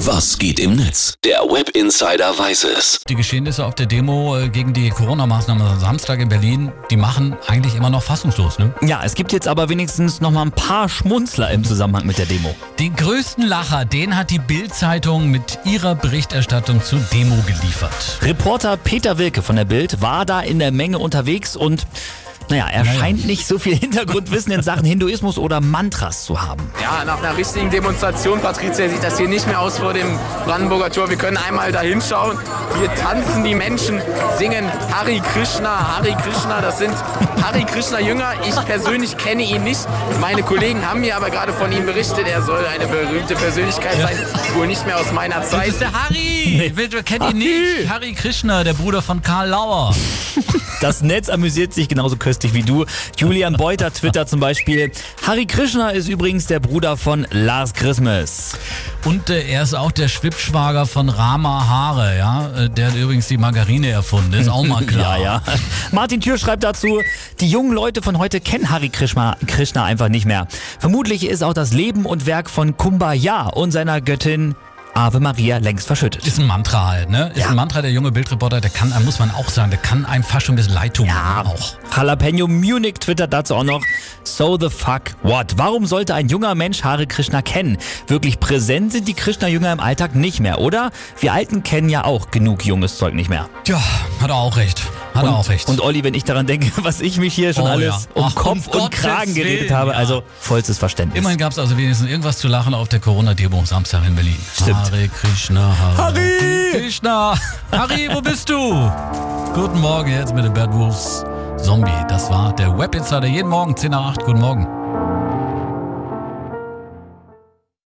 Was geht im Netz? Der Web Insider weiß es. Die Geschehnisse auf der Demo äh, gegen die Corona-Maßnahmen am Samstag in Berlin, die machen eigentlich immer noch fassungslos, ne? Ja, es gibt jetzt aber wenigstens noch mal ein paar Schmunzler im Zusammenhang mit der Demo. Den größten Lacher, den hat die Bild-Zeitung mit ihrer Berichterstattung zur Demo geliefert. Reporter Peter Wilke von der Bild war da in der Menge unterwegs und naja, er Naja. scheint nicht so viel Hintergrundwissen in Sachen Hinduismus oder Mantras zu haben. Ja, nach einer richtigen Demonstration, Patricia, sieht das hier nicht mehr aus vor dem Brandenburger Tor. Wir können einmal da hinschauen. Hier tanzen die Menschen, singen Hari Krishna, Hari Krishna. Das sind Hari Krishna Jünger. Ich persönlich kenne ihn nicht. Meine Kollegen haben mir aber gerade von ihm berichtet. Er soll eine berühmte Persönlichkeit sein. Wohl nicht mehr aus meiner Das Zeit. ist der Harry! Wer wer kennt ihn nicht? Harry Krishna, der Bruder von Karl Lauer. Das Netz amüsiert sich genauso köstlich wie du. Julian Beuter twittert zum Beispiel, Hari Krishna ist übrigens der Bruder von Lars Christmas. Und äh, er ist auch der Schwippschwager von Rama Haare, ja? Äh, Der hat übrigens die Margarine erfunden, ist auch mal klar. Ja, ja. Martin Thür schreibt dazu, die jungen Leute von heute kennen Hari Krishna, Krishna einfach nicht mehr. Vermutlich ist auch das Leben und Werk von Kumbaya und seiner Göttin Ave Maria längst verschüttet. Ist ein Mantra halt, ne? Ist Ja. ein Mantra, der junge Bildreporter, der kann, muss man auch sagen, der kann einem fast schon ein bisschen leid tun. Ja, auch. Jalapeno Munich twittert dazu auch noch, so the fuck what? Warum sollte ein junger Mensch Hare Krishna kennen? Wirklich präsent sind die Krishna-Jünger im Alltag nicht mehr, oder? Wir Alten kennen ja auch genug junges Zeug nicht mehr. Ja, hat er auch recht. Hat und, er auch recht. Und Olli, wenn ich daran denke, was ich mich hier schon Oh alles ja. um Ach, um Kopf und Gottes Kragen geredet Willen, habe, ja. also vollstes Verständnis. Immerhin gab es also wenigstens irgendwas zu lachen auf der Corona-Demo Samstag in Berlin. Stimmt. Hare Krishna, Hare Harry! Krishna. Harry, wo bist du? Guten Morgen jetzt mit den Bad Wolves Zombie. Das war der Web Insider jeden Morgen 10 nach 8. Guten Morgen.